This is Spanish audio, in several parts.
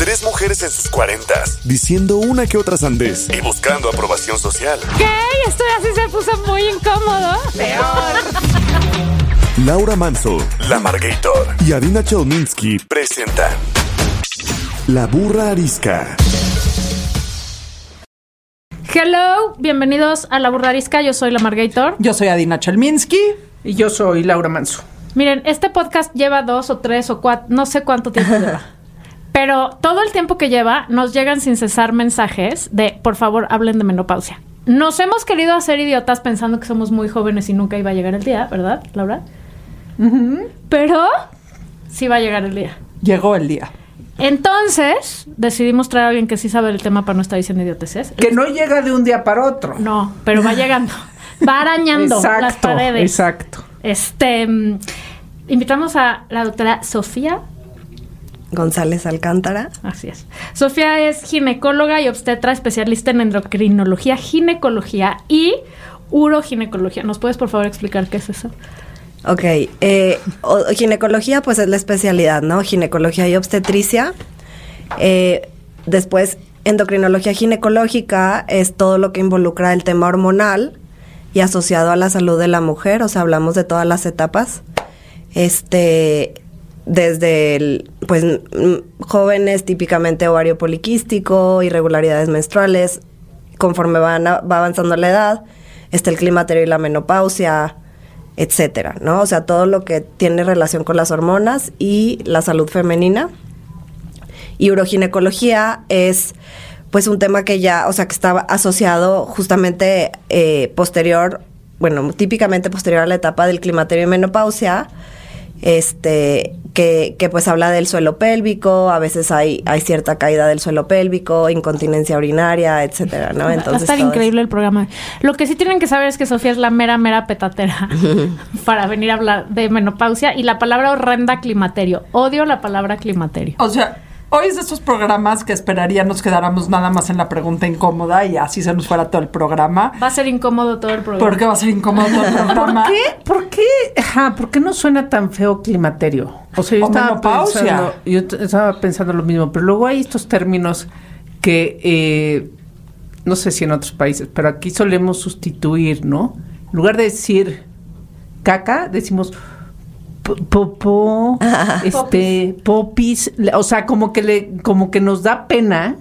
Tres mujeres en sus cuarentas, diciendo una que otra sandez y buscando aprobación social. ¿Qué? Esto así se puso muy incómodo. Laura Manso, La Margator y Adina Chelminsky presentan La Burra Arisca. Hello, bienvenidos a La Burrarisca. Yo soy la Margator. Yo soy Adina Chelminsky. Y yo soy Laura Manso. Miren, este podcast lleva dos o tres o cuatro, no sé cuánto tiempo lleva. Pero todo el tiempo que lleva nos llegan sin cesar mensajes de, por favor, hablen de menopausia. Nos hemos querido hacer idiotas pensando que somos muy jóvenes y nunca iba a llegar el día, ¿verdad, Laura? Pero sí va a llegar el día. Llegó el día. Entonces, decidimos traer a alguien que sí sabe el tema para no estar diciendo idioteces. Que no llega de un día para otro. No, pero va llegando. Va arañando exacto, las paredes. Exacto. Este, mm, invitamos a la doctora Sofía González Alcántara. Así es. Sofía es ginecóloga y obstetra especialista en endocrinología, ginecología y uroginecología. ¿Nos puedes por favor explicar qué es eso? Ok, eh, o- ginecología pues es la especialidad, ¿no? Ginecología y obstetricia. Eh, después, endocrinología ginecológica es todo lo que involucra el tema hormonal y asociado a la salud de la mujer, o sea, hablamos de todas las etapas. Este, desde el, pues, mm, jóvenes, típicamente ovario poliquístico, irregularidades menstruales, conforme van a- va avanzando la edad, está el climaterio y la menopausia, etcétera, ¿no? O sea, todo lo que tiene relación con las hormonas y la salud femenina. Y uroginecología es pues un tema que ya, o sea, que estaba asociado justamente eh, posterior, bueno, típicamente posterior a la etapa del climaterio y menopausia, este, que, que pues habla del suelo pélvico, a veces hay, hay cierta caída del suelo pélvico, incontinencia urinaria, etcétera, ¿no? Va a Entonces estar increíble el programa. Lo que sí tienen que saber es que Sofía es la mera, mera petatera para venir a hablar de menopausia y la palabra horrenda climaterio. Odio la palabra climaterio. O sea, hoy es de estos programas que esperaría nos quedáramos nada más en la pregunta incómoda y así se nos fuera todo el programa. Va a ser incómodo todo el programa. Porque va a ser incómodo todo el programa. ¿Por qué? ¿Por qué? Ajá, ¿por qué no suena tan feo climaterio? O sea, yo O estaba pensando, yo estaba pensando lo mismo, pero luego hay estos términos que eh, no sé si en otros países, pero aquí solemos sustituir, ¿no? En lugar de decir caca, decimos po- popó, este, popis, le- o sea, como que le, como que nos da pena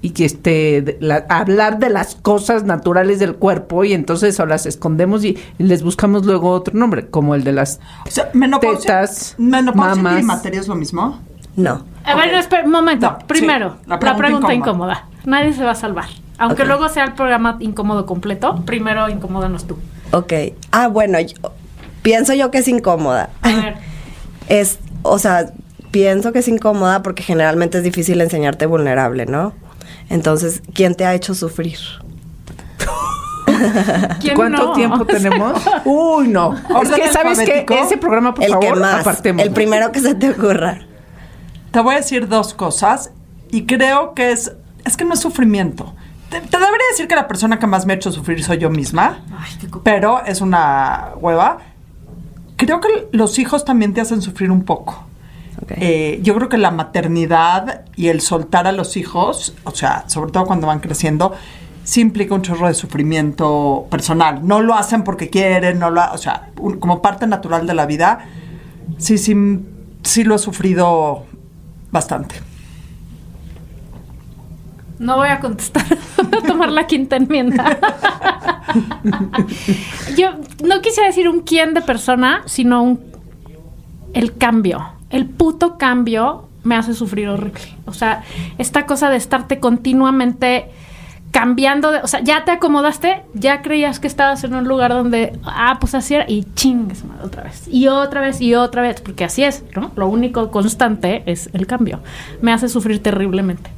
y que este la- hablar de las cosas naturales del cuerpo y entonces o las escondemos y, y les buscamos luego otro nombre, como el de las O sea, menopausia, Tetas, menopausia mamas. y climaterio es lo mismo. No. A ver, no, espera, un momento. No, Primero, sí, la la pregunta, incómoda. Nadie se va a salvar. Aunque luego sea el programa incómodo completo, primero incomódanos tú. Ok. Ah, bueno, yo- pienso yo que es incómoda. A ver. Es, o sea, pienso que es incómoda porque generalmente es difícil enseñarte vulnerable, ¿no? Entonces, ¿quién te ha hecho sufrir? ¿Quién ¿Cuánto no? tiempo O sea, tenemos? Uy, no. es ¿Orden que sabes que ese programa, por el favor, que más. apartemos. El primero que se te ocurra. Te voy a decir dos cosas y creo que es, es que no es sufrimiento. Te, te debería decir que la persona que más me ha hecho sufrir soy yo misma, Ay, pero es una hueva. Creo que los hijos también te hacen sufrir un poco. Eh, yo creo que la maternidad y el soltar a los hijos, o sea, sobre todo cuando van creciendo, sí implica un chorro de sufrimiento personal. No lo hacen porque quieren, no lo, ha- o sea, un- como parte natural de la vida, sí, sí, sí lo he sufrido bastante. No voy a contestar. Voy a tomar la quinta enmienda. Yo no quisiera decir un quién de persona, sino un el cambio. El puto cambio me hace sufrir horrible. O sea, esta cosa de estarte continuamente cambiando o sea, ya te acomodaste, ya creías que estabas en un lugar donde, ah, pues así era, y chingues otra vez, y otra vez, y otra vez, porque así es, ¿no? Lo único constante es el cambio. Me hace sufrir terriblemente.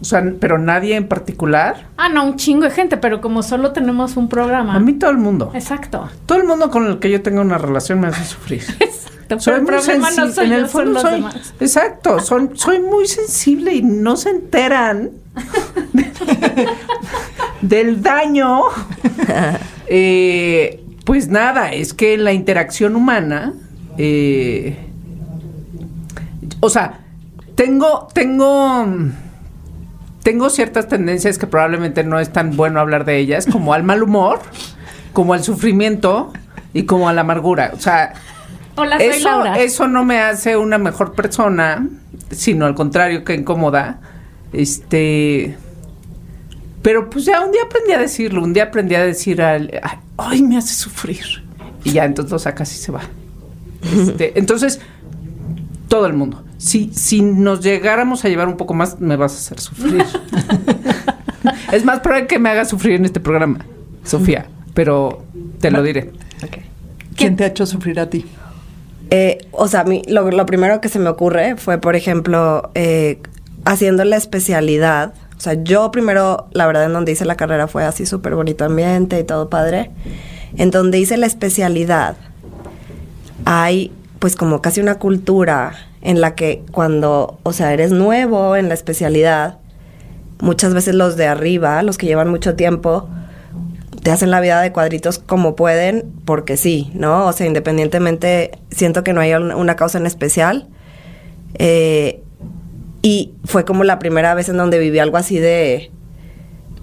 O sea, pero nadie en particular. Ah, no, un chingo de gente, pero como solo tenemos un programa. A mí todo el mundo. Exacto. Todo el mundo con el que yo tenga una relación me hace sufrir. Exacto. Soy Pero el muy problema no soy en el yo, son fondo los soy- demás. Exacto, son, soy muy sensible y no se enteran del daño. Eh, pues nada, es que la interacción humana, eh, o sea, tengo, tengo, tengo ciertas tendencias que probablemente no es tan bueno hablar de ellas, como al mal humor, como al sufrimiento y como a la amargura. O sea, Hola, soy eso, Laura. eso no me hace una mejor persona, sino al contrario que incomoda. Este. Pero pues ya un día aprendí a decirlo, un día aprendí a decir al, ay, me hace sufrir. Y ya entonces lo sacas y se va. Este, entonces, todo el mundo. Si, si nos llegáramos a llevar un poco más, me vas a hacer sufrir. es más probable que me hagas sufrir en este programa, Sofía, pero te lo diré. ¿Quién te ha hecho sufrir a ti? Eh, o sea, a mí lo, lo primero que se me ocurre fue, por ejemplo, eh, haciendo la especialidad. O sea, yo primero, la verdad, en donde hice la carrera fue así súper bonito ambiente y todo padre. En donde hice la especialidad, hay pues como casi una cultura en la que cuando, o sea, eres nuevo en la especialidad, muchas veces los de arriba, los que llevan mucho tiempo, te hacen la vida de cuadritos como pueden, porque sí, ¿no? O sea, independientemente, siento que no hay un- una causa en especial. Eh, y fue como la primera vez en donde viví algo así de,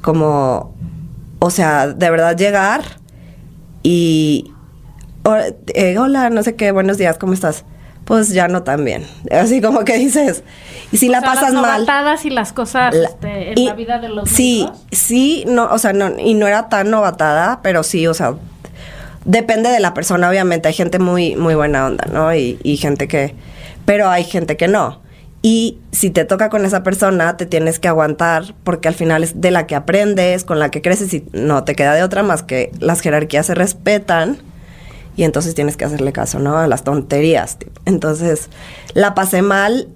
como, o sea, de verdad llegar y, "Ho- eh, hola, no sé qué, buenos días, ¿cómo estás? Pues ya no tan bien. Así como que dices, y si O la sea, pasas las mal. novatadas y las cosas La- este, en y- la vida de los Sí, médicos. sí, no, o sea, no, y no era tan novatada, pero sí, o sea, depende de la persona, obviamente. Hay gente muy, muy buena onda, ¿no? Y, y gente que, pero hay gente que no. Y si te toca con esa persona, te tienes que aguantar, porque al final es de la que aprendes, con la que creces, y no te queda de otra más que las jerarquías se respetan. Y entonces tienes que hacerle caso, ¿no? A las tonterías. Entonces, la pasé mal,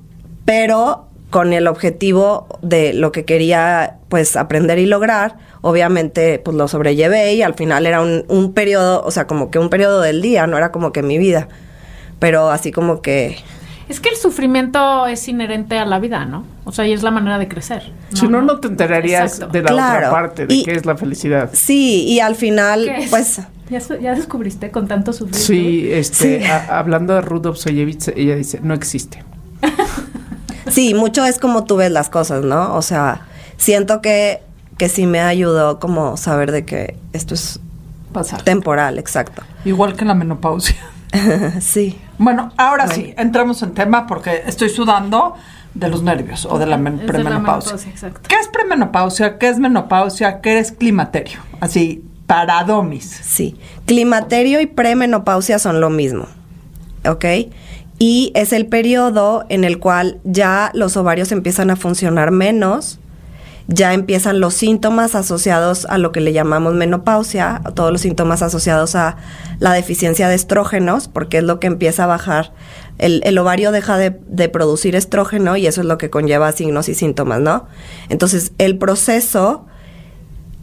pero con el objetivo de lo que quería, pues, aprender y lograr. Obviamente, pues, lo sobrellevé y al final era un, un periodo, o sea, como que un periodo del día, no era como que mi vida. Pero así como que... Es que el sufrimiento es inherente a la vida, ¿no? O sea, y es la manera de crecer. Si no, no te enterarías Exacto. de la Claro. otra parte, de Y- qué es la felicidad. Sí, y al final, pues... ¿Ya, ya descubriste con tanto sufrir? Sí, este, Sí. a- hablando de Rudolf Soyevitz, ella dice, no existe. Sí, mucho es como tú ves las cosas, ¿no? O sea, siento que, que sí me ayudó como saber de que esto es Pasar. temporal, exacto. Igual que la menopausia. sí. Bueno, ahora sí, entramos en tema porque estoy sudando de los nervios o de la de la premenopausia. menopausia, exacto. ¿Qué es premenopausia? ¿Qué es menopausia? ¿Qué es climaterio? Así, para domis. Sí, climaterio y premenopausia son lo mismo, ¿ok? Y es el periodo en el cual ya los ovarios empiezan a funcionar menos, ya empiezan los síntomas asociados a lo que le llamamos menopausia, todos los síntomas asociados a la deficiencia de estrógenos, porque es lo que empieza a bajar. El, el ovario deja de, de producir estrógeno y eso es lo que conlleva signos y síntomas, ¿no? Entonces, el proceso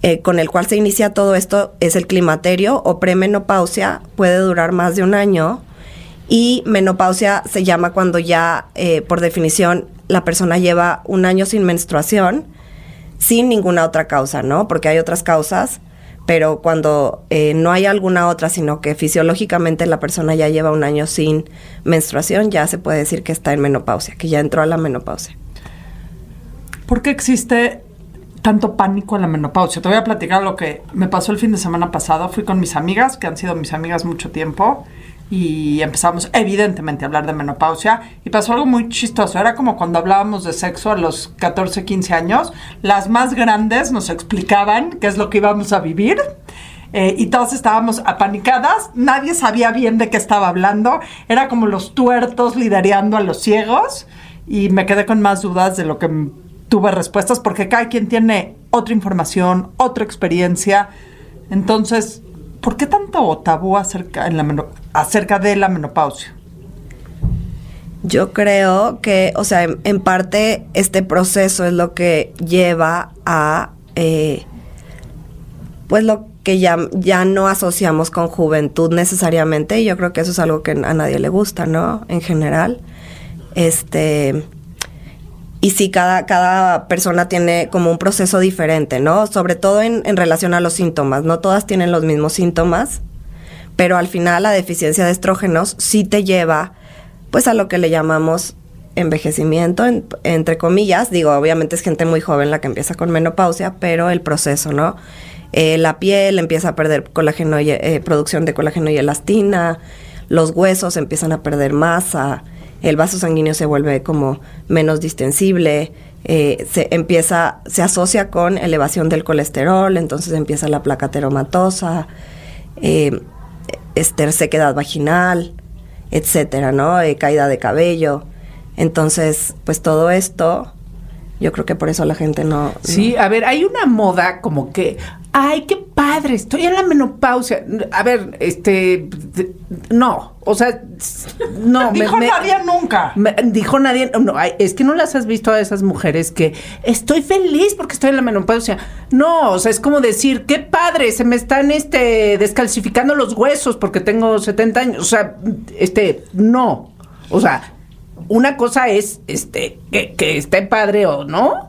eh, con el cual se inicia todo esto es el climaterio o premenopausia, puede durar más de un año y menopausia se llama cuando ya, eh, por definición, la persona lleva un año sin menstruación, sin ninguna otra causa, ¿no? Porque hay otras causas, pero cuando eh, no hay alguna otra, sino que fisiológicamente la persona ya lleva un año sin menstruación, ya se puede decir que está en menopausia, que ya entró a la menopausia. ¿Por qué existe tanto pánico en la menopausia? Te voy a platicar lo que me pasó el fin de semana pasado. Fui con mis amigas, que han sido mis amigas mucho tiempo, y empezamos evidentemente a hablar de menopausia y pasó algo muy chistoso. Era como cuando hablábamos de sexo a los 14, 15 años. Las más grandes nos explicaban qué es lo que íbamos a vivir. eh, y todas estábamos apanicadas, nadie sabía bien de qué estaba hablando, era como los tuertos lidereando a los ciegos y me quedé con más dudas de lo que tuve respuestas porque cada quien tiene otra información, otra experiencia. Entonces, ¿por qué tanto tabú acerca, en la de la menopausia? Yo creo que, o sea, en, en parte este proceso es lo que lleva a, eh, pues lo que ya, ya no asociamos con juventud necesariamente, y yo creo que eso es algo que a nadie le gusta, ¿no? En general. Este, y sí, cada, cada persona tiene como un proceso diferente, ¿no? Sobre todo en, en relación a los síntomas. No todas tienen los mismos síntomas, pero al final la deficiencia de estrógenos sí te lleva, pues, a lo que le llamamos envejecimiento, en- entre comillas. Digo, obviamente es gente muy joven la que empieza con menopausia, pero el proceso, ¿no? Eh, la piel empieza a perder colágeno eh, producción de colágeno y elastina, los huesos empiezan a perder masa, el vaso sanguíneo se vuelve como menos distensible, eh, se empieza, se asocia con elevación del colesterol, entonces empieza la placa teromatosa, eh, sequedad vaginal, etcétera, ¿no? Eh, caída de cabello. Entonces, pues todo esto, yo creo que por eso la gente no. Sí, a ver, hay una moda como que, ay, qué padre, estoy en la menopausia. A ver, este, no, o sea, no. me- Dijo me- nadie nunca. me- dijo nadie, no, ay, es que no las has visto a esas mujeres que estoy feliz porque estoy en la menopausia. No, o sea, es como decir, qué padre, se me están este descalcificando los huesos porque tengo 70 años. O sea, este, no. O sea, una cosa es este que, que esté padre o no.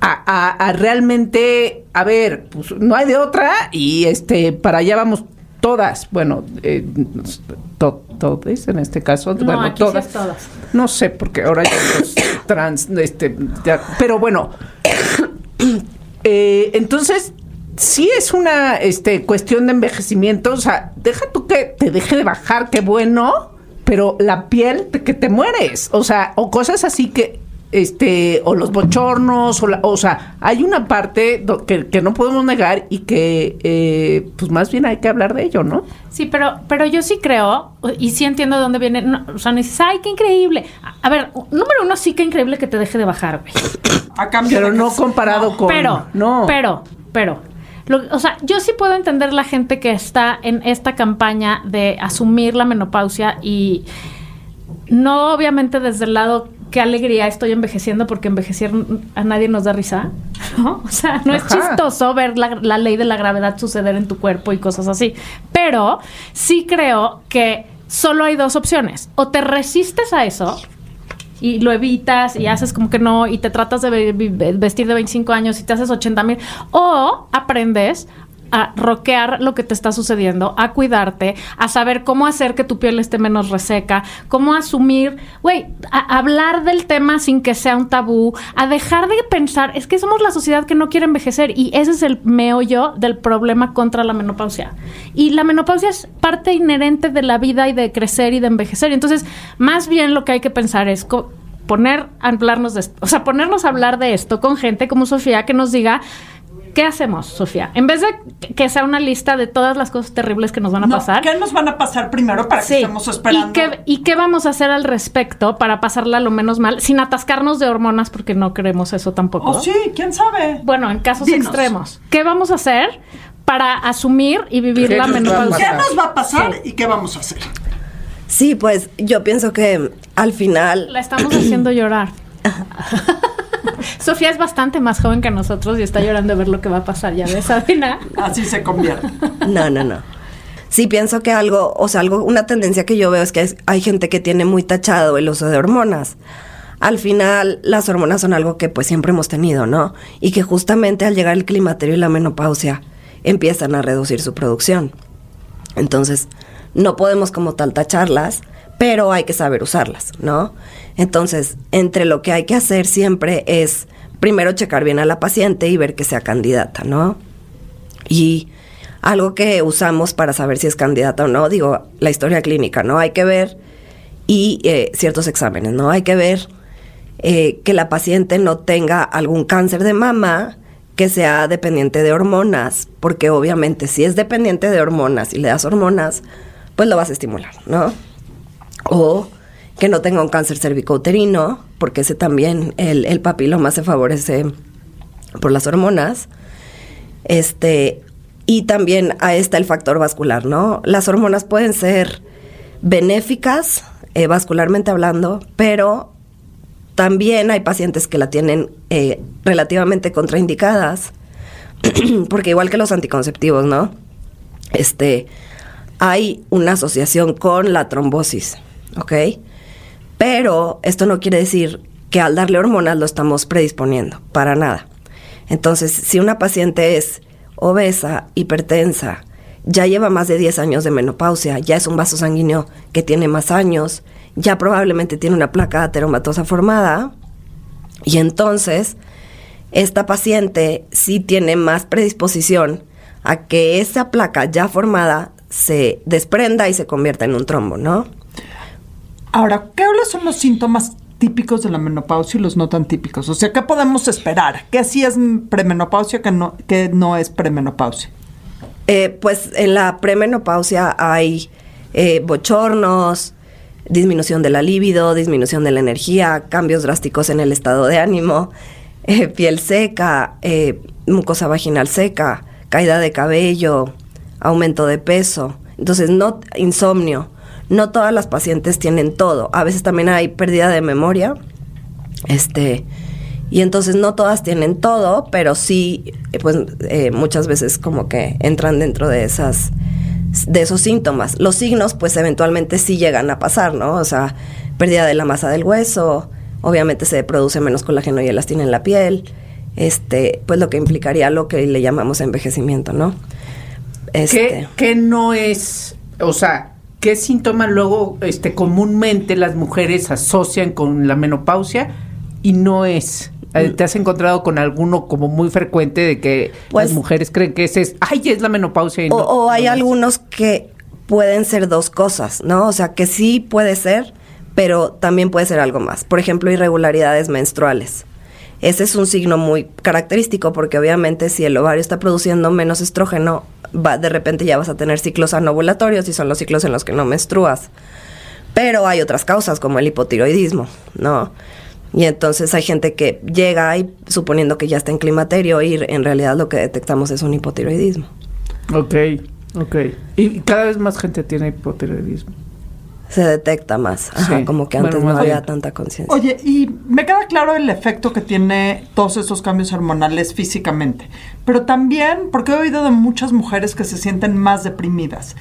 A, a- a realmente, a ver, pues no hay de otra y este, para allá vamos todas. Bueno, eh, to- todes en este caso. No, bueno, aquí sí todas. es todas. No sé, porque ahora ya los trans, este, ya- pero bueno. Eh, entonces, sí es una este, cuestión de envejecimiento. O sea, deja tú que te deje de bajar, qué bueno, pero la piel que te mueres. O sea, o cosas así que. Este, o los bochornos, o, la- o sea, hay una parte do- que, que no podemos negar y que, eh, pues más bien hay que hablar de ello, ¿no? Sí, pero, pero yo sí creo, y sí entiendo de dónde viene. no, o sea, no dices, ay, qué increíble. A, a ver, número uno, sí que increíble que te deje de bajar, güey. A cambio Pero de no que- comparado con. Pero, no. pero, pero. Lo- o sea, yo sí puedo entender la gente que está en esta campaña de asumir la menopausia y no obviamente desde el lado qué alegría estoy envejeciendo porque envejecer a nadie nos da risa, ¿no? O sea, no es chistoso ver la, la ley de la gravedad suceder en tu cuerpo y cosas así. Pero sí creo que solo hay dos opciones. O te resistes a eso y lo evitas y haces como que no y te tratas de ve- ve- vestir de 25 años y te haces 80 mil o aprendes a roquear lo que te está sucediendo, a cuidarte, a saber cómo hacer que tu piel esté menos reseca, cómo asumir, güey, a hablar del tema sin que sea un tabú, a dejar de pensar, es que somos la sociedad que no quiere envejecer y ese es el meollo del problema contra la menopausia. Y la menopausia es parte inherente de la vida y de crecer y de envejecer. Entonces, más bien lo que hay que pensar es poner a hablarnos de esto, o sea, ponernos a hablar de esto con gente como Sofía que nos diga ¿Qué hacemos, Sofía? En vez de que sea una lista de todas las cosas terribles que nos van a No, pasar. ¿Qué nos van a pasar primero para que estemos esperando? ¿Y qué, ¿Y qué vamos a hacer al respecto para pasarla lo menos mal sin atascarnos de hormonas porque no queremos eso tampoco? Oh, sí, quién sabe. Bueno, en casos Dinos. extremos. ¿Qué vamos a hacer para asumir y vivir ¿Qué la menopausia? ¿Qué nos va a pasar y qué vamos a hacer? Sí, pues yo pienso que al final La estamos haciendo llorar. Sofía es bastante más joven que nosotros y está llorando de ver lo que va a pasar. Ya ves, Sabina. Así se convierte. No, no, no. Sí, pienso que algo, o sea, algo, una tendencia que yo veo es que es- hay gente que tiene muy tachado el uso de hormonas. Al final, las hormonas son algo que pues siempre hemos tenido, ¿no? Y que justamente al llegar el climaterio y la menopausia empiezan a reducir su producción. Entonces, no podemos como tal tacharlas, pero hay que saber usarlas, ¿no? Entonces, entre lo que hay que hacer siempre es primero checar bien a la paciente y ver que sea candidata, ¿no? Y algo que usamos para saber si es candidata o no, digo, la historia clínica, ¿no? Hay que ver y eh, ciertos exámenes, ¿no? Hay que ver eh, que la paciente no tenga algún cáncer de mama que sea dependiente de hormonas, porque obviamente si es dependiente de hormonas y le das hormonas, pues lo vas a estimular, ¿no? O que no tenga un cáncer cervicouterino, porque ese también, el, el papiloma se favorece por las hormonas. Este, y también ahí está el factor vascular, ¿no? Las hormonas pueden ser benéficas eh, vascularmente hablando, pero también hay pacientes que la tienen eh, relativamente contraindicadas, porque igual que los anticonceptivos, ¿no? Este, hay una asociación con la trombosis, ¿ok? Pero esto no quiere decir que al darle hormonas lo estamos predisponiendo, para nada. Entonces, si una paciente es obesa, hipertensa, ya lleva más de 10 años de menopausia, ya es un vaso sanguíneo que tiene más años, ya probablemente tiene una placa ateromatosa formada, y entonces esta paciente sí tiene más predisposición a que esa placa ya formada se desprenda y se convierta en un trombo, ¿no? Ahora, ¿qué son los síntomas típicos de la menopausia y los no tan típicos? O sea, ¿qué podemos esperar? ¿Qué sí es premenopausia, qué no, qué no es premenopausia? Eh, pues en la premenopausia hay eh, bochornos, disminución de la libido, disminución de la energía, cambios drásticos en el estado de ánimo, eh, piel seca, mucosa vaginal seca, caída de cabello, aumento de peso. Entonces, no insomnio. No todas las pacientes tienen todo. A veces también hay pérdida de memoria. Este, y entonces no todas tienen todo, pero sí, eh, pues eh, muchas veces como que entran dentro de esas de esos síntomas. Los signos, pues eventualmente sí llegan a pasar, ¿no? O sea, pérdida de la masa del hueso, obviamente se produce menos colágeno y elastina en la piel, este, pues lo que implicaría lo que le llamamos envejecimiento, ¿no? Este. ¿Qué, no es, o sea, qué síntomas luego este, comúnmente las mujeres asocian con la menopausia y no es? Eh, ¿Te has encontrado con alguno como muy frecuente de que pues las mujeres creen que ese es, ay, es la menopausia? Y no, o, hay algunos que pueden ser dos cosas, ¿no? O sea, que sí puede ser, pero también puede ser algo más. Por ejemplo, irregularidades menstruales. Ese es un signo muy característico porque obviamente si el ovario está produciendo menos estrógeno, va, de repente ya vas a tener ciclos anovulatorios y son los ciclos en los que no menstruas. Pero hay otras causas como el hipotiroidismo, ¿no? Y entonces hay gente que llega y suponiendo que ya está en climaterio y en realidad lo que detectamos es un hipotiroidismo. Ok, ok. Y cada vez más gente tiene hipotiroidismo. Se detecta más, Ajá, como que antes no había tanta conciencia. Oye, y me queda claro el efecto que tiene todos esos cambios hormonales físicamente, pero también porque he oído de muchas mujeres que se sienten más deprimidas.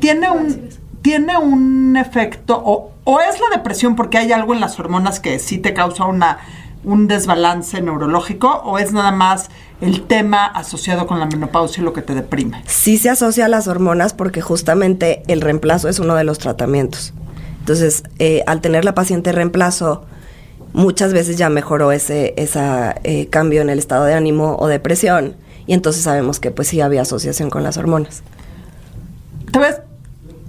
Tiene un tiene un efecto, o, o, es la depresión porque hay algo en las hormonas que sí te causa una, un desbalance neurológico, o es nada más el tema asociado con la menopausia y lo que te deprime. Sí se asocia a las hormonas porque justamente el reemplazo es uno de los tratamientos. Entonces, eh, al tener la paciente reemplazo, muchas veces ya mejoró ese esa, eh, cambio en el estado de ánimo o depresión, y entonces sabemos que pues sí había asociación con las hormonas. ¿Te ves?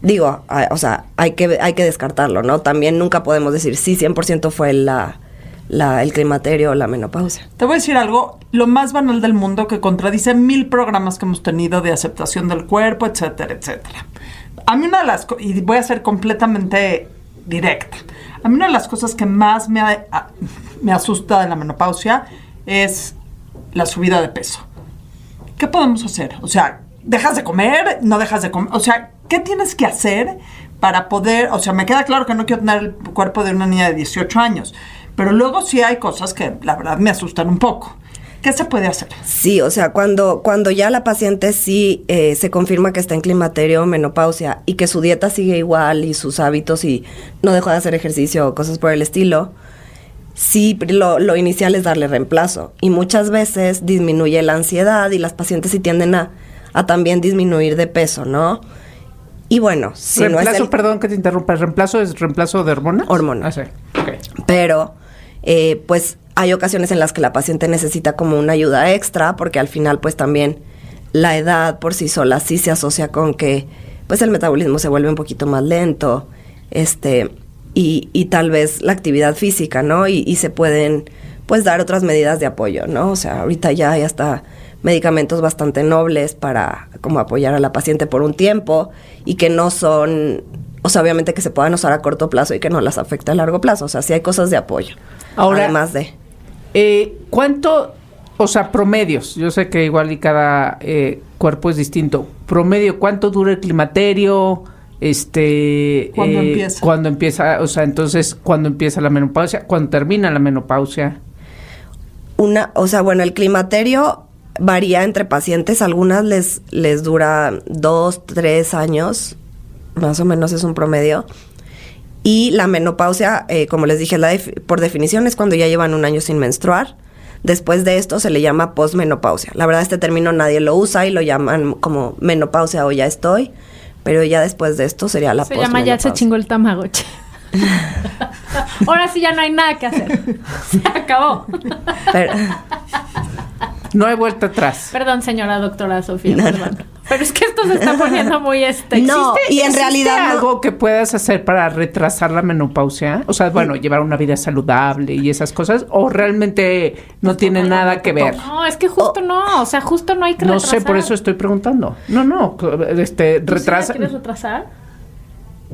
digo, o sea, hay que, hay que descartarlo, ¿no? También nunca podemos decir sí, 100% fue la, la, el climaterio o la menopausia. Te voy a decir algo, lo más banal del mundo que contradice mil programas que hemos tenido de aceptación del cuerpo, etcétera, etcétera. A mí una de las y voy a ser completamente directa, a mí una de las cosas que más me, me asusta de la menopausia es la subida de peso. ¿Qué podemos hacer? O sea, ¿dejas de comer? ¿No dejas de comer? O sea, ¿qué tienes que hacer para poder, o sea, me queda claro que no quiero tener el cuerpo de una niña de 18 años, pero luego sí hay cosas que la verdad me asustan un poco. ¿Qué se puede hacer? Sí, o sea, cuando, cuando ya la paciente sí eh, se confirma que está en climaterio o menopausia y que su dieta sigue igual y sus hábitos y no dejó de hacer ejercicio o cosas por el estilo, sí lo, lo inicial es darle reemplazo. Y muchas veces disminuye la ansiedad y las pacientes sí tienden a, a también disminuir de peso, ¿no? Y bueno, si reemplazo, no es perdón que te interrumpa, ¿el reemplazo es reemplazo de hormonas? Hormonas. Ah, sí. Pero, eh, pues, hay ocasiones en las que la paciente necesita como una ayuda extra, porque al final, pues, también la edad por sí sola sí se asocia con que, pues, el metabolismo se vuelve un poquito más lento, este, y, y tal vez la actividad física, ¿no? Y, y se pueden, pues, dar otras medidas de apoyo, ¿no? O sea, ahorita ya hay hasta medicamentos bastante nobles para como apoyar a la paciente por un tiempo y que no son, o sea, obviamente que se puedan usar a corto plazo y que no las afecte a largo plazo. O sea, sí hay cosas de apoyo. Ahora, además de... Eh, ¿Cuánto, o sea, promedios? Yo sé que igual y cada eh, cuerpo es distinto. Promedio, ¿cuánto dura el climaterio? este ¿Cuándo eh, empieza? cuando empieza, o sea, entonces cuando empieza la menopausia, cuando termina la menopausia. Una, o sea, bueno, el climaterio varía entre pacientes. Algunas les, les dura dos, tres años, más o menos es un promedio. Y la menopausia, eh, como les dije, la def- por definición es cuando ya llevan un año sin menstruar. Después de esto se le llama posmenopausia. La verdad, este término nadie lo usa y lo llaman como menopausia o ya estoy. Pero ya después de esto sería la Se llama ya se chingó el tamagotchi. Ahora sí ya no hay nada que hacer. Se acabó. Pero- No hay vuelta atrás. Perdón, señora doctora Sofía. No, no, perdón. Pero es que esto se está poniendo muy este. No, y en ¿Existe realidad no- algo que puedas hacer para retrasar la menopausia? O sea, bueno, llevar una vida saludable y esas cosas, o realmente no tiene nada que ver. No, es que justo no. O sea, justo no hay que No sé, por eso estoy preguntando. No, no, este ¿Tú sí la retrasa. quieres retrasar?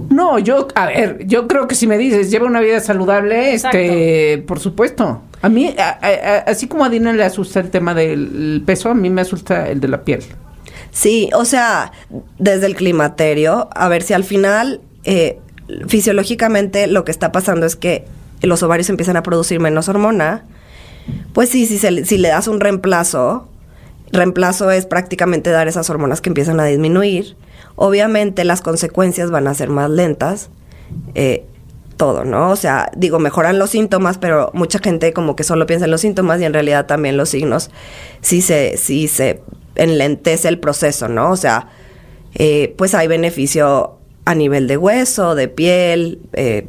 No, yo, a ver, yo creo que si me dices lleva una vida saludable, este, por supuesto. A mí, así como a Dina le asusta el tema del peso, a mí me asusta el de la piel. Sí, o sea, desde el climaterio, a ver si al final, eh, fisiológicamente lo que está pasando es que los ovarios empiezan a producir menos hormona. Pues sí, si, se le- si le das un reemplazo, reemplazo es prácticamente dar esas hormonas que empiezan a disminuir. Obviamente las consecuencias van a ser más lentas. eh, todo, ¿no? O sea, digo, mejoran los síntomas, pero mucha gente como que solo piensa en los síntomas y en realidad también los signos sí se, sí se enlentece el proceso, ¿no? O sea, eh, pues hay beneficio a nivel de hueso, de piel, eh,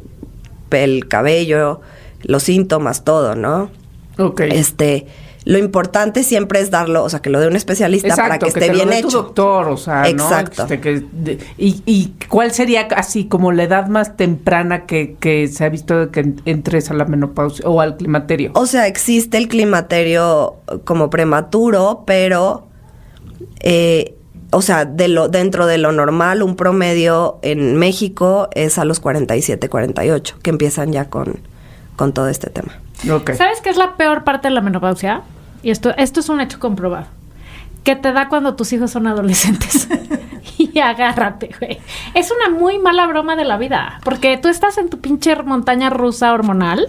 el cabello, los síntomas, todo, ¿no? Ok. Este, lo importante siempre es darlo, o sea, que lo dé un especialista para que, esté te lo bien dé hecho. tu doctor, o sea, Exacto. ¿no? Este, que de- y, ¿Y cuál sería así como la edad más temprana que, que se ha visto que en- entres a la menopausia o al climaterio? O sea, existe el climaterio como prematuro, pero, eh, o sea, de lo, dentro de lo normal, un promedio en México es a los 47, 48, que empiezan ya con, con todo este tema. ¿Sabes qué es la peor parte de la menopausia? Y esto, esto es un hecho comprobado. Que te da cuando tus hijos son adolescentes. y agárrate, güey. Es una muy mala broma de la vida. Porque tú estás en tu pinche montaña rusa hormonal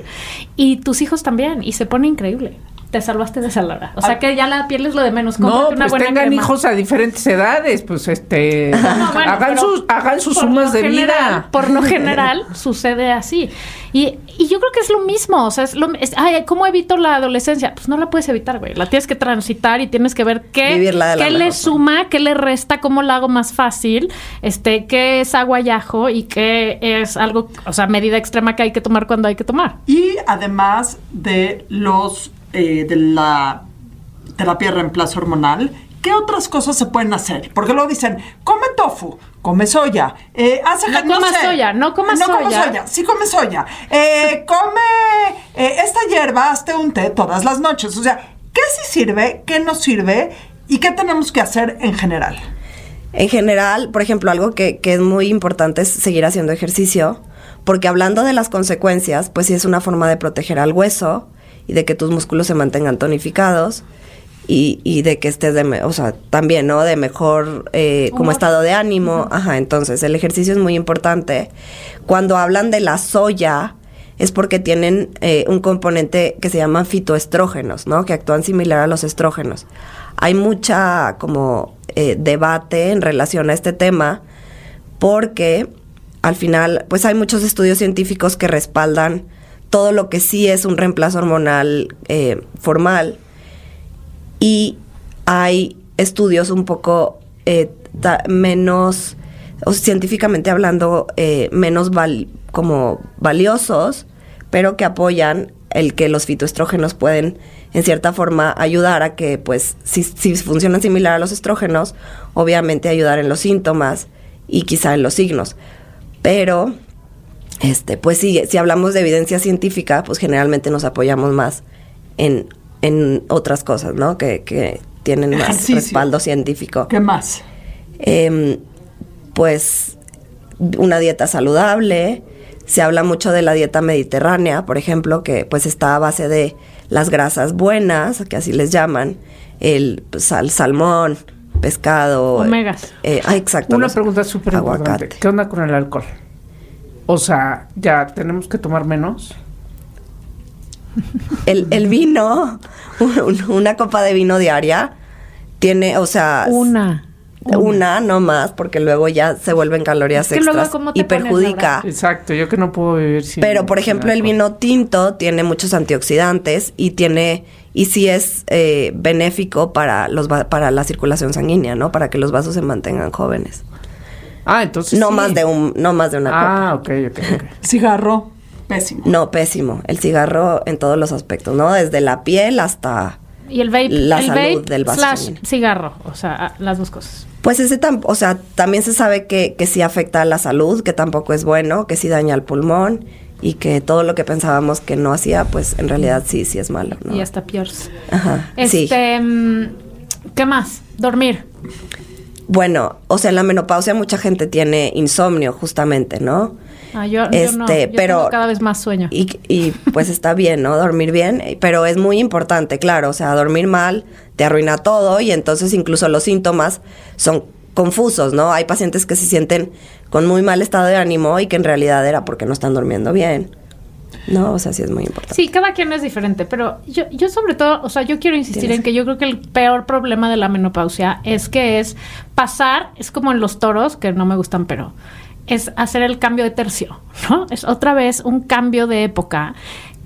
y tus hijos también. Y se pone increíble. Te salvaste de esa Laura. O sea que ya la piel es lo de menos. No, Cómprate una pues buena tengan crema. hijos a diferentes edades, pues este No, bueno, hagan sus hagan sus sumas de general- vida. Por lo general sucede así. Y, y yo creo que es lo mismo. O sea, es lo, es- ay, ¿cómo evito la adolescencia? Pues no la puedes evitar, güey. La tienes que transitar y tienes que ver qué, qué le mejor suma, qué le resta, cómo la hago más fácil, este, qué es agua y ajo y qué es algo, o sea, medida extrema que hay que tomar cuando hay que tomar. Y además de los eh, de la terapia de reemplazo hormonal, ¿qué otras cosas se pueden hacer? Porque luego dicen, come tofu, come soya, eh, haz No comas sé. soya, no comas no soya. soya, sí come soya, eh, come eh, esta hierba, hazte un té todas las noches. O sea, ¿qué sí sirve, qué no sirve y qué tenemos que hacer en general? En general, por ejemplo, algo que, que es muy importante es seguir haciendo ejercicio, porque hablando de las consecuencias, pues sí es una forma de proteger al hueso y de que tus músculos se mantengan tonificados y, y de que estés de, me- o sea, también, ¿no? De mejor eh, como estado de ánimo. Ajá, entonces el ejercicio es muy importante. Cuando hablan de la soya, es porque tienen eh, un componente que se llama fitoestrógenos, ¿no? Que actúan similar a los estrógenos. Hay mucha como eh, debate en relación a este tema porque al final, pues hay muchos estudios científicos que respaldan todo lo que sí es un reemplazo hormonal eh, formal y hay estudios un poco eh, menos, o científicamente hablando, eh, menos como valiosos, pero que apoyan el que los fitoestrógenos pueden, en cierta forma, ayudar a que, pues, si, si funcionan similar a los estrógenos, obviamente ayudar en los síntomas y quizá en los signos. Pero, este, pues sí, si hablamos de evidencia científica, pues generalmente nos apoyamos más en, en otras cosas, ¿no? Que, que tienen más respaldo científico. ¿Qué más? Em, pues una dieta saludable. Se habla mucho de la dieta mediterránea, por ejemplo, que pues está a base de las grasas buenas, que así les llaman, el sal- salmón, pescado. Omegas. Eh, ah, exacto. Una pregunta súper importante. ¿Qué onda con el alcohol? O sea, ¿ya tenemos que tomar menos? El, el vino, un- una copa de vino diaria, tiene, o sea, Una. una, no más, porque luego ya se vuelven calorías Es que luego, extras ¿cómo te y perjudica. Exacto, yo que no puedo vivir sin Pero, por ejemplo, el vino tinto tiene muchos antioxidantes y tiene y sí es eh, benéfico para los va- para la circulación sanguínea, ¿no? Para que los vasos se mantengan jóvenes. Ah, entonces no sí. más de un no más de una copa. Ah, ok, ok, ok. Cigarro, pésimo. No, pésimo. El cigarro en todos los aspectos, ¿no? Desde la piel hasta Y el vape. La el salud vape del vaso slash cigarro. O sea, las dos cosas. Pues ese tam- o sea, también se sabe que, que sí afecta a la salud, que tampoco es bueno, que sí daña el pulmón y que todo lo que pensábamos que no hacía, pues en realidad sí, sí es malo, ¿no? Y hasta peor. Ajá, sí. Este. mm, ¿Qué más? Dormir. Bueno, o sea, en la menopausia mucha gente tiene insomnio, justamente, ¿no? Ah, yo, yo Este, no. Yo pero- tengo cada vez más sueño. Y, y, pues está bien, ¿no? Dormir bien, pero es muy importante, claro, o sea, dormir mal te arruina todo y entonces incluso los síntomas son confusos, ¿no? Hay pacientes que se sienten con muy mal estado de ánimo y que en realidad era porque no están durmiendo bien. No, o sea, sí es muy importante. Sí, cada quien es diferente, pero yo, yo sobre todo, o sea, yo quiero insistir Tienes en que yo creo que el peor problema de la menopausia es que es pasar, es como en los toros, que no me gustan, pero es hacer el cambio de tercio, ¿no? Es otra vez un cambio de época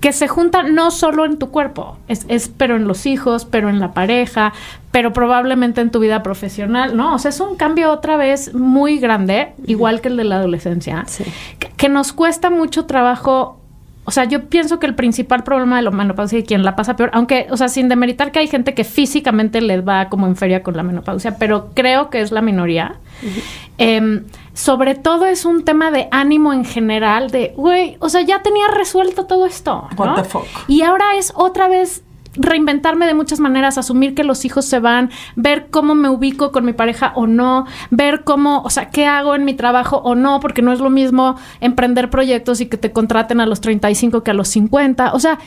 que se junta no solo en tu cuerpo, es, es pero en los hijos, pero en la pareja, pero probablemente en tu vida profesional, ¿no? O sea, es un cambio otra vez muy grande, igual que el de la adolescencia, Sí. que, que nos cuesta mucho trabajo o sea, yo pienso que el principal problema de la menopausia y quien la pasa peor, aunque, o sea, sin demeritar que hay gente que físicamente les va como en feria con la menopausia, pero creo que es la minoría. Em, sobre todo es un tema de ánimo en general, de, güey, o sea, ya tenía resuelto todo esto. ¿no? What the fuck? Y ahora es otra vez reinventarme de muchas maneras, asumir que los hijos se van, ver cómo me ubico con mi pareja o no, ver cómo, o sea, qué hago en mi trabajo o no, porque no es lo mismo emprender proyectos y que te contraten a los 35 que a los 50. O sea,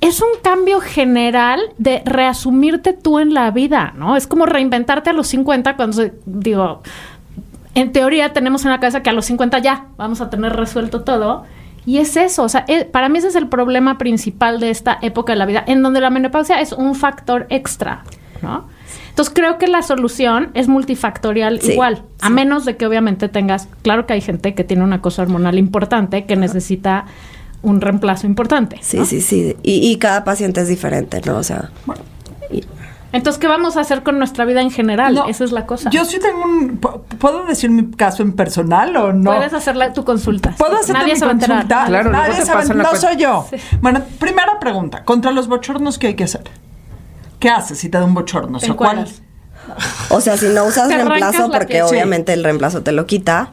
es un cambio general de reasumirte tú en la vida, ¿no? Es como reinventarte a los 50 cuando se, digo, en teoría tenemos en la cabeza que a los 50 ya vamos a tener resuelto todo. Y es eso, o sea, eh, para mí ese es el problema principal de esta época de la vida, en donde la menopausia es un factor extra, ¿no? Entonces creo que la solución es multifactorial Sí, igual, a menos de que obviamente tengas, claro que hay gente que tiene una cosa hormonal importante que necesita un reemplazo importante. Sí, ¿no? sí, sí. Y, y cada paciente es diferente, ¿no? O sea, y- Entonces, ¿qué vamos a hacer con nuestra vida en general? No, Esa es la cosa. Yo sí tengo un... ¿pu- ¿Puedo decir mi caso en personal o no? Puedes hacerla tu consulta. ¿Puedo hacer Nadie mi se va a enterar. consulta? Claro, luego Nadie se va- No soy yo. Bueno, primera pregunta. Contra los bochornos, ¿qué hay que hacer? ¿Qué haces si te da un bochorno? O ¿cuál? O sea, si no usas reemplazo, la porque. Sí. obviamente el reemplazo te lo quita,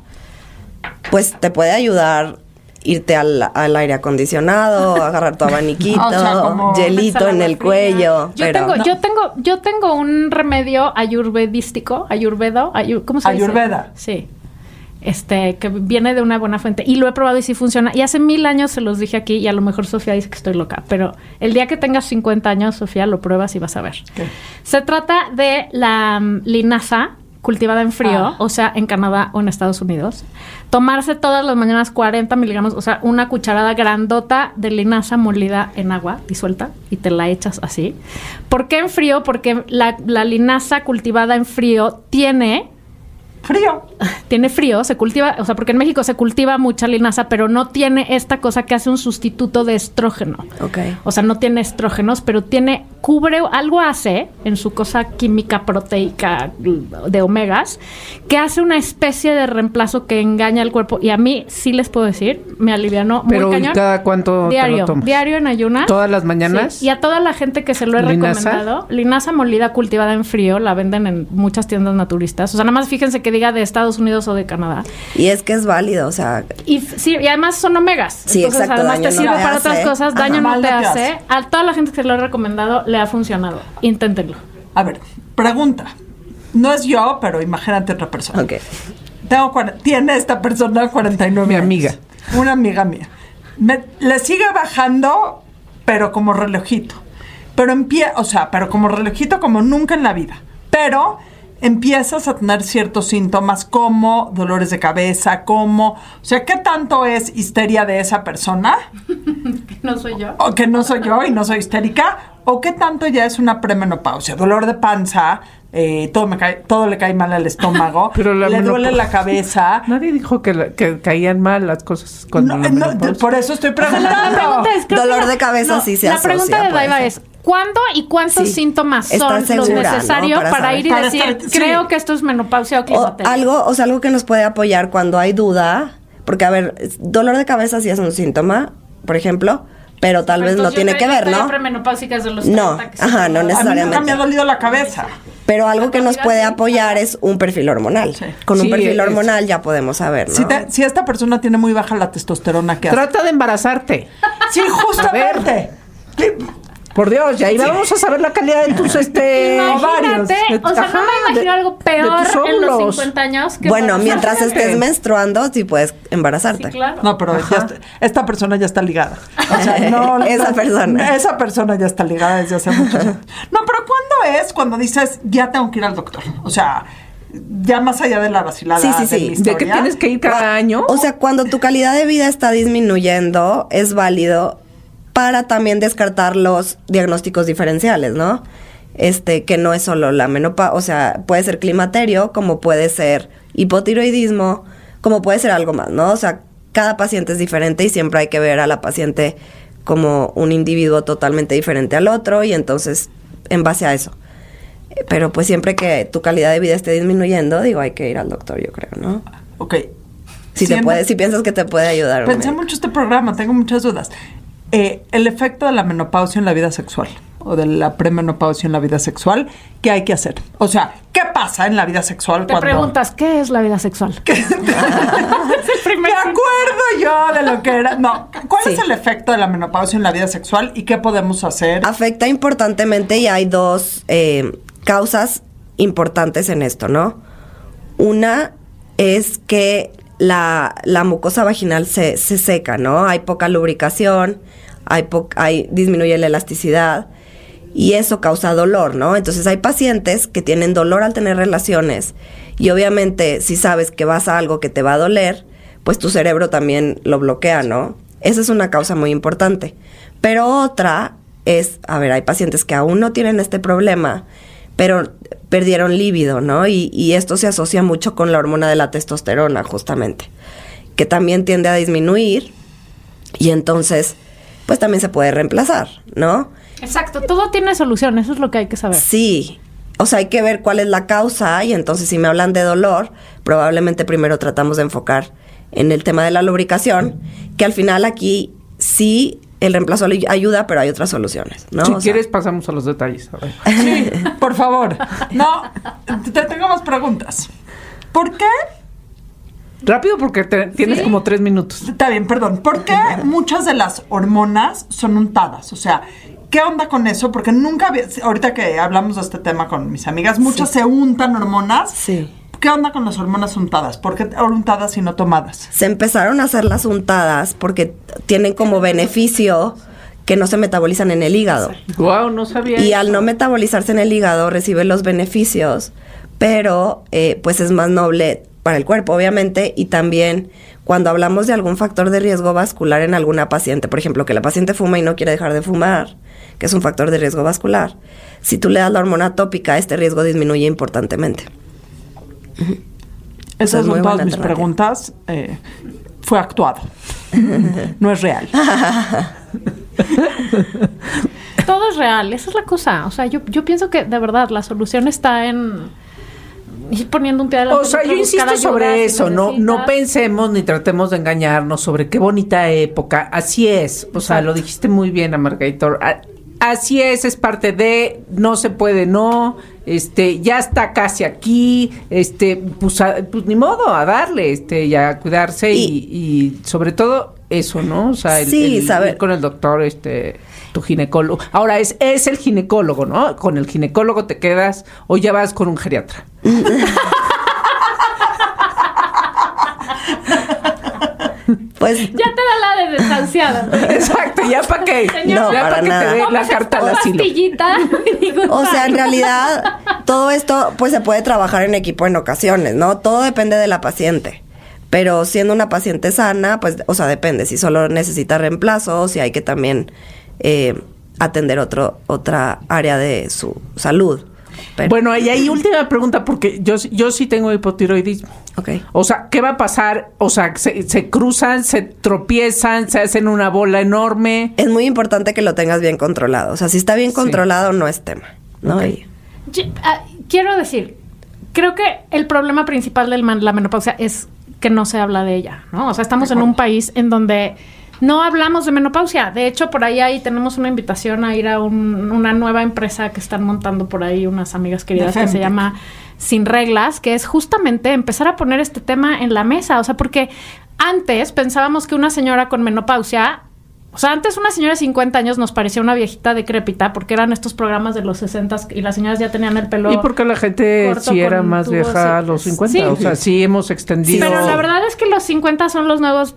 pues te puede ayudar irte al, al aire acondicionado, agarrar tu abaniquito, O sea, hielito en el Fría. cuello. Yo pero tengo, yo tengo, yo tengo un remedio ayurvedístico, ayurvedo, ayu- ¿cómo se dice? Ayurveda. Sí. Este, que viene de una buena fuente. Y lo he probado y sí funciona. Y hace mil años se los dije aquí y a lo mejor Sofía dice que estoy loca. Pero el día que tengas 50 años, Sofía, lo pruebas y vas a ver. ¿Qué? Se trata de la mm, linaza cultivada en frío, Ah. o sea, en Canadá o en Estados Unidos. Tomarse todas las mañanas 40 miligramos, o sea, una cucharada grandota de linaza molida en agua disuelta y te la echas así. ¿Por qué en frío? Porque la, la linaza cultivada en frío tiene Frío. tiene frío, se cultiva, o sea, porque en México se cultiva mucha linaza, pero no tiene esta cosa que hace un sustituto de estrógeno. Ok. O sea, no tiene estrógenos, pero tiene, cubre, algo hace en su cosa química proteica de omegas, que hace una especie de reemplazo que engaña al cuerpo. Y a mí, sí les puedo decir, me alivianó muy Pero ¿y cañón. cada cuánto te diario, lo tomas? Diario en ayunas. ¿Todas las mañanas? Sí, Y a toda la gente que se lo he ¿Linaza? recomendado, linaza molida cultivada en frío, la venden en muchas tiendas naturistas. O sea, nada más fíjense que diga de Estados Unidos o de Canadá. Y es que es válido, o sea, Y f- sí, y además son omegas. Sí, Entonces, exacto, además te no sirve para hace. otras cosas, Ajá. daño no Mal te hace. hace. A toda la gente que se lo he recomendado le ha funcionado. Inténtenlo. A ver, pregunta. No es yo, pero imagínate otra persona. ok. Tengo tiene esta persona 49 Mi años. amiga. Una amiga mía. Me- le sigue bajando, pero como relojito. Pero en pie, o sea, pero como relojito como nunca en la vida. Pero empiezas a tener ciertos síntomas como dolores de cabeza, como, o sea, ¿qué tanto es histeria de esa persona? No soy yo. O que no soy yo y no soy histérica, o qué tanto ya es una premenopausia, dolor de panza, eh, todo, me cae, todo le cae mal al estómago, Pero la le duele la cabeza. Nadie dijo que, la- que caían mal las cosas cuando No, la no, por eso estoy La preguntando. pregunta es, creo Dolor que de cabeza no, sí se La asocia, pregunta de Daiva es, ¿cuándo y cuántos Sí. síntomas ¿Estás son los no? necesarios Para ir y Para decir, estar- sí. creo que esto es menopausia o O climaterio? algo, o sea, algo que nos puede apoyar cuando hay duda, porque a ver, dolor de cabeza sí es un síntoma, por ejemplo, pero tal vez no tiene que ver, ¿no? premenopáusica desde los No, 30, que ajá, no A mí nunca necesariamente. me ha dolido la cabeza. Pero algo que nos puede apoyar es un perfil hormonal. Sí. Con un Sí, perfil es- hormonal ya podemos saber, ¿no? Si, te- si esta persona tiene muy baja la testosterona, ¿qué hace? Trata de embarazarte. Sí, justamente. Por Dios, y ahí vamos a saber la calidad de tus este Imagínate, ovarios. o sea, Ajá, no me imagino de- algo de peor tus en los óvulos. 50 años. que Bueno, mientras estés menstruando, sí puedes Sí, embarazarte. claro. No, pero ya está- esta persona ya está ligada. O sea, no, Esa persona. Esa persona ya está ligada desde hace muchos años. No, pero ¿cuándo es cuando dices ya tengo que ir al doctor? O sea, ya más allá de la vacilada Sí, sí, sí. ¿De ¿De qué tienes que ir cada año? O sea, cuando tu calidad de vida está disminuyendo, es válido para también descartar los diagnósticos diferenciales, ¿no? Este, que no es solo la menopausia, o sea, puede ser climaterio, como puede ser hipotiroidismo, como puede ser algo más, ¿no? O sea, cada paciente es diferente y siempre hay que ver a la paciente como un individuo totalmente diferente al otro y entonces, en base a eso. Pero pues siempre que tu calidad de vida esté disminuyendo, digo, hay que ir al doctor, yo creo, ¿no? Ok. Si te Siendo- puede, si piensas que te puede ayudar. Pensé mucho este programa, tengo muchas dudas. Eh, el efecto de la menopausia en la vida sexual o de la premenopausia en la vida sexual, ¿qué hay que hacer? O sea, ¿qué pasa en la vida sexual Te cuando... preguntas, ¿qué es la vida sexual? Me acuerdo yo de lo que era. No, ¿cuál Sí. es el efecto de la menopausia en la vida sexual y qué podemos hacer? Afecta importantemente y hay dos eh, causas importantes en esto, ¿no? Una es que la, la mucosa vaginal se, se seca, ¿no? Hay poca lubricación, hay, po- hay disminuye la elasticidad y eso causa dolor, ¿no? Entonces hay pacientes que tienen dolor al tener relaciones y obviamente si sabes que vas a algo que te va a doler, pues tu cerebro también lo bloquea, ¿no? Esa es una causa muy importante. Pero otra es, a ver, hay pacientes que aún no tienen este problema, pero perdieron líbido, ¿no? Y, y esto se asocia mucho con la hormona de la testosterona, justamente, que también tiende a disminuir y entonces, pues también se puede reemplazar, ¿no? Exacto, todo tiene solución, eso es lo que hay que saber. Sí. O sea, hay que ver cuál es la causa y entonces si me hablan de dolor, probablemente primero tratamos de enfocar en el tema de la lubricación, que al final aquí sí el reemplazo ayuda, pero hay otras soluciones, ¿no? si O sea, quieres pasamos a los detalles. A ver. Sí, por favor. No, te tengo más preguntas. ¿Por qué? Rápido porque te- tienes como tres minutos. Está bien, perdón. ¿Por qué muchas de las hormonas son untadas? O sea, ¿qué onda con eso? Porque nunca había, ahorita que hablamos de este tema con mis amigas, muchas se untan hormonas. Sí. ¿Qué onda con las hormonas untadas? ¿Por qué untadas y no tomadas? se empezaron a hacer las untadas porque tienen como beneficio que no se metabolizan en el hígado. Wow, no sabía. Y eso. al no metabolizarse en el hígado recibe los beneficios, pero eh, pues es más noble para el cuerpo, obviamente, y también cuando hablamos de algún factor de riesgo vascular en alguna paciente, por ejemplo, que la paciente fuma y no quiere dejar de fumar, que es un factor de riesgo vascular, si tú le das la hormona tópica, este riesgo disminuye importantemente. Esas son todas mis preguntas. eh, fue actuado. no es real. Todo es real, esa es la cosa. O sea, yo, yo pienso que de verdad la solución está en ir poniendo un pie adelante. O sea, yo insisto sobre si eso, no, no pensemos ni tratemos de engañarnos sobre qué bonita época. Así es, o sea, lo dijiste muy bien, Amargator. Así es, es parte de, no se puede, no, este, ya está casi aquí, este, pues, a- pues ni modo, a darle, este, y a cuidarse y, y sobre todo eso, ¿no? O sea, el, Sí, el saber- ir con el doctor, este, tu ginecólogo. Ahora es, es el ginecólogo, ¿no? Con el ginecólogo te quedas o ya vas con un geriatra. Pues Ya te da la de desahuciada. Exacto, ¿ya para qué? Señor, ya para para que nada. te dé la carta al asilo. Digo, O sea, en realidad, todo esto, pues se puede trabajar en equipo en ocasiones, ¿no? Todo depende de la paciente. Pero siendo una paciente sana, pues, o sea, depende si solo necesita reemplazo o si hay que también eh, atender otro, otra área de su salud. Pero- Bueno, y ahí última pregunta, porque yo, yo sí tengo hipotiroidismo. Ok. O sea, ¿qué va a pasar? O sea, se, se cruzan, se tropiezan, se hacen una bola enorme. Es muy importante que lo tengas bien controlado. O sea, si está bien Sí. controlado, no es tema, ¿no? Yo- ah, quiero decir, creo que el problema principal de la menopausia es que no se habla de ella, ¿no? O sea, estamos en un país en donde no hablamos de menopausia. De hecho, por ahí, ahí tenemos una invitación a ir a un- una nueva empresa que están montando por ahí unas amigas queridas que se llama Sin Reglas, que es justamente empezar a poner este tema en la mesa. O sea, porque antes pensábamos que una señora con menopausia o sea, antes una señora de 50 años nos parecía una viejita decrépita porque eran estos programas de los 60 y las señoras ya tenían el pelo. Y porque la gente sí era más vieja a los 50. Sí. O sea, sí hemos extendido. Pero la verdad es que los 50 son los nuevos.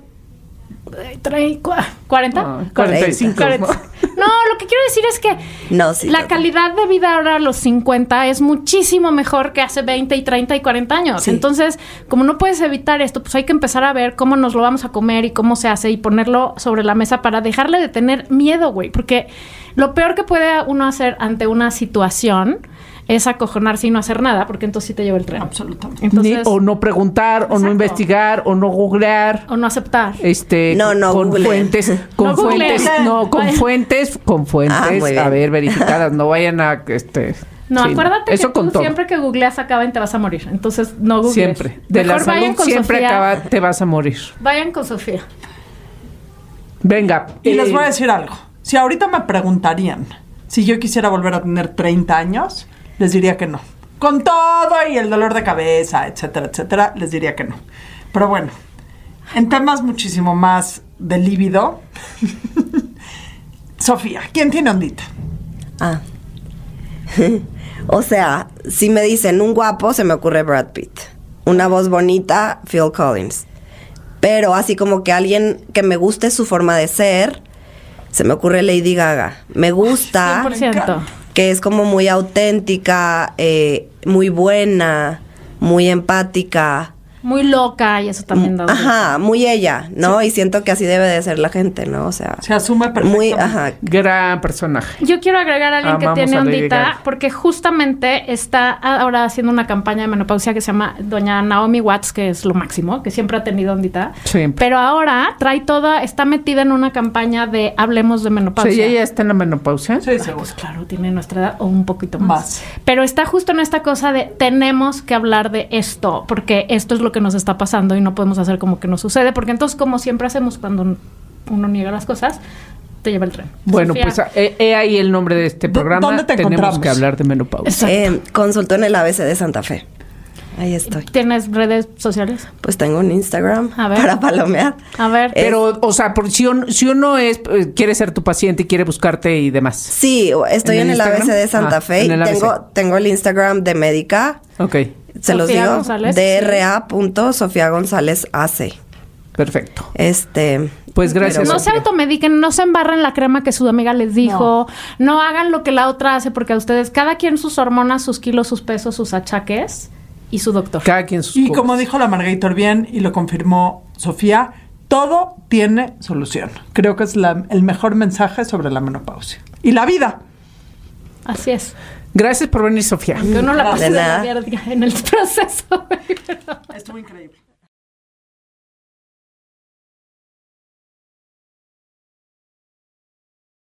Eh, trae- cua- ¿40? Ah, 45. Cuarenta. ¿no? No, lo que quiero decir es que No, sí, la calidad de vida ahora a los 50 es muchísimo mejor que hace 20 y 30 y 40 años. Sí. Entonces, como no puedes evitar esto, pues hay que empezar a ver cómo nos lo vamos a comer y cómo se hace y ponerlo sobre la mesa para dejarle de tener miedo, güey. Porque lo peor que puede uno hacer ante una situación es acojonarse y no hacer nada, porque entonces sí te lleva el tren. Absolutamente. Entonces, Ni- o no preguntar, o no investigar, o no googlear. o no aceptar. Este, No, no, con fuentes, con No fuentes, no, con Vaya. fuentes, con Ah, fuentes, bien. a ver, verificadas, no vayan a, este, No, sí, acuérdate eso que con tú todo. siempre que googleas acaban te vas a morir. Entonces, no googles. siempre, de la Mejor vayan con siempre Sofía. acaba, te vas a morir. Vayan con Sofía. Venga. Y les eh, voy a decir algo. Si ahorita me preguntarían si yo quisiera volver a tener 30 años, les diría que no. Con todo y el dolor de cabeza, etcétera, etcétera, les diría que no. Pero bueno, en temas muchísimo más de líbido, Sofía, ¿quién tiene ondita? Ah. o sea, si me dicen un guapo, se me ocurre Brad Pitt. Una voz bonita, Phil Collins. Pero así como que alguien que me guste su forma de ser, se me ocurre Lady Gaga. Me gusta 100%. Que es como muy auténtica, eh, muy buena, muy empática. Muy loca y eso también da. Ajá, muy ella, ¿no? Y siento que así debe de ser la gente, ¿no? O sea, Se asume muy, ajá, Gran personaje. Yo quiero agregar a alguien Amamos que tiene ondita, porque justamente está ahora haciendo una campaña de menopausia que se llama Doña Naomi Watts, que es lo máximo, que siempre ha tenido ondita. Siempre. Pero ahora trae toda, está metida en una campaña de hablemos de menopausia. sea, ella está en la menopausia. Sí, seguro. Pues claro, tiene nuestra edad o un poquito más. Más. Pero está justo en esta cosa de tenemos que hablar de esto, porque esto es lo que nos está pasando y no podemos hacer como que no sucede, porque entonces como siempre hacemos cuando uno niega las cosas, te lleva el tren. Bueno, Sofía, pues he, he ahí el nombre de este ¿Dó- programa. dónde te Tenemos encontramos? que hablar de menopausia. Eh, consultó en el ABC de Santa Fe. Ahí estoy. ¿Tienes redes sociales? Pues tengo un Instagram A ver. para palomear. A ver. Eh, Pero, o sea, por, si, uno, si uno es, eh, quiere ser tu paciente y quiere buscarte y demás. Sí, estoy ¿En en, el el ABC de Santa Ah, Fe. ABC. tengo, tengo el Instagram de Médica. Ok, Se los digo. González, DRA.Sofía González AC. perfecto. Este. Pues gracias. no se automediquen, no se embarren la crema que su amiga les dijo, no. hagan lo que la otra hace, porque a ustedes, cada quien sus hormonas, sus kilos, sus pesos, sus achaques y su doctor. Cada quien sus Y como dijo la Margator bien y lo confirmó Sofía, todo tiene solución. Creo que es la- el mejor mensaje sobre la menopausia. Y la vida. Así es. Gracias por venir, Sofía. Que uno la pase De la en el proceso. Estuvo increíble.